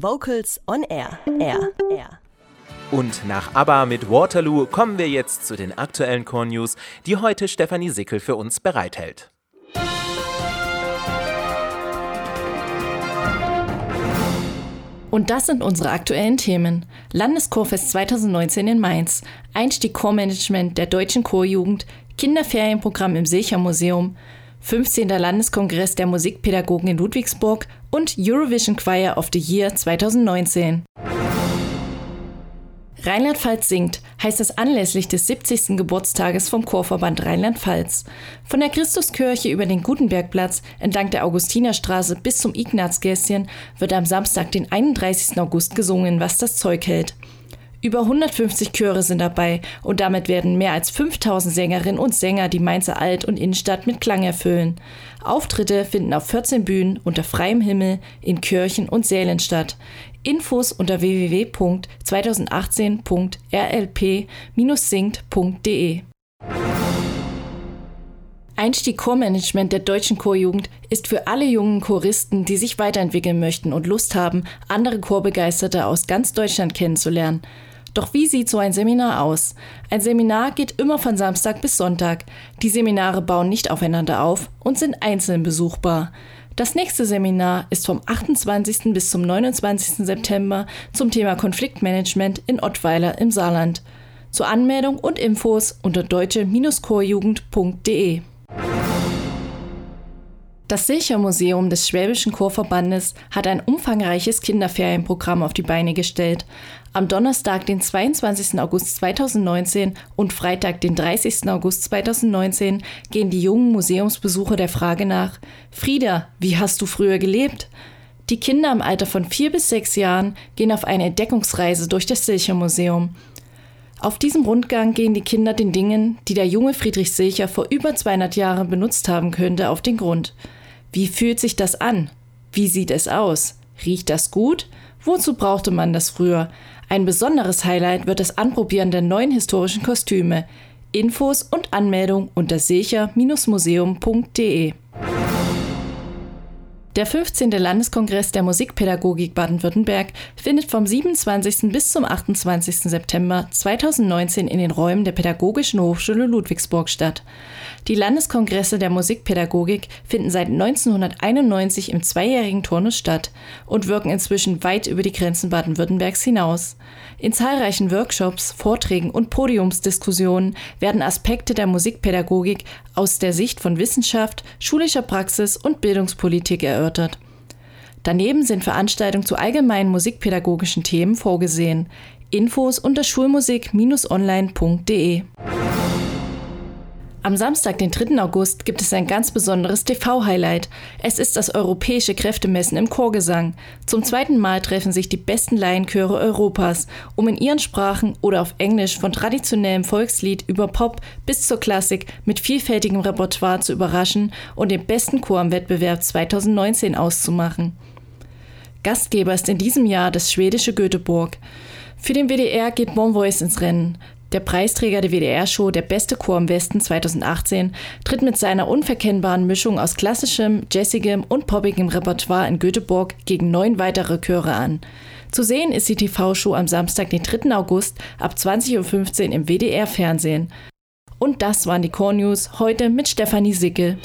Vocals on Air. Air. Air. Und nach ABBA mit Waterloo kommen wir jetzt zu den aktuellen Core News, die heute Stefanie Sickel für uns bereithält. Und das sind unsere aktuellen Themen. Landeschorfest 2019 in Mainz, Einstieg Chormanagement der deutschen Chorjugend, Kinderferienprogramm im Secher-Museum, 15. Landeskongress der Musikpädagogen in Ludwigsburg und Eurovision Choir of the Year 2019. Rheinland-Pfalz singt heißt es anlässlich des 70. Geburtstages vom Chorverband Rheinland-Pfalz. Von der Christuskirche über den Gutenbergplatz entlang der Augustinerstraße bis zum Ignazgässchen wird am Samstag, den 31. August gesungen, was das Zeug hält. Über 150 Chöre sind dabei und damit werden mehr als 5000 Sängerinnen und Sänger die Mainzer Alt- und Innenstadt mit Klang erfüllen. Auftritte finden auf 14 Bühnen unter freiem Himmel in Kirchen und Sälen statt. Infos unter www.2018.rlp-singt.de. Einstieg Chormanagement der deutschen Chorjugend ist für alle jungen Choristen, die sich weiterentwickeln möchten und Lust haben, andere Chorbegeisterte aus ganz Deutschland kennenzulernen. Doch wie sieht so ein Seminar aus? Ein Seminar geht immer von Samstag bis Sonntag. Die Seminare bauen nicht aufeinander auf und sind einzeln besuchbar. Das nächste Seminar ist vom 28. bis zum 29. September zum Thema Konfliktmanagement in Ottweiler im Saarland. Zur Anmeldung und Infos unter deutsche-chorjugend.de. Das Silcher-Museum des Schwäbischen Chorverbandes hat ein umfangreiches Kinderferienprogramm auf die Beine gestellt. Am Donnerstag, den 22. August 2019 und Freitag, den 30. August 2019 gehen die jungen Museumsbesucher der Frage nach, Frieda, wie hast du früher gelebt? Die Kinder im Alter von vier bis sechs Jahren gehen auf eine Entdeckungsreise durch das Silcher-Museum. Auf diesem Rundgang gehen die Kinder den Dingen, die der junge Friedrich Silcher vor über 200 Jahren benutzt haben könnte, auf den Grund. Wie fühlt sich das an? Wie sieht es aus? Riecht das gut? Wozu brauchte man das früher? Ein besonderes Highlight wird das Anprobieren der neuen historischen Kostüme. Infos und Anmeldung unter secher-museum.de. Der 15. Landeskongress der Musikpädagogik Baden-Württemberg findet vom 27. bis zum 28. September 2019 in den Räumen der Pädagogischen Hochschule Ludwigsburg statt. Die Landeskongresse der Musikpädagogik finden seit 1991 im zweijährigen Turnus statt und wirken inzwischen weit über die Grenzen Baden-Württembergs hinaus. In zahlreichen Workshops, Vorträgen und Podiumsdiskussionen werden Aspekte der Musikpädagogik aus der Sicht von Wissenschaft, schulischer Praxis und Bildungspolitik erörtert. Daneben sind Veranstaltungen zu allgemeinen musikpädagogischen Themen vorgesehen. Infos unter schulmusik-online.de. Am Samstag, den 3. August, gibt es ein ganz besonderes TV-Highlight. Es ist das europäische Kräftemessen im Chorgesang. Zum zweiten Mal treffen sich die besten Laienchöre Europas, um in ihren Sprachen oder auf Englisch von traditionellem Volkslied über Pop bis zur Klassik mit vielfältigem Repertoire zu überraschen und den besten Chor am Wettbewerb 2019 auszumachen. Gastgeber ist in diesem Jahr das schwedische Göteborg. Für den WDR geht Bon Voice ins Rennen. Der Preisträger der WDR-Show Der beste Chor im Westen 2018 tritt mit seiner unverkennbaren Mischung aus klassischem, jazzigem und poppigem Repertoire in Göteborg gegen neun weitere Chöre an. Zu sehen ist die TV-Show am Samstag, den 3. August ab 20.15 Uhr im WDR-Fernsehen. Und das waren die Core News heute mit Stefanie Sickel.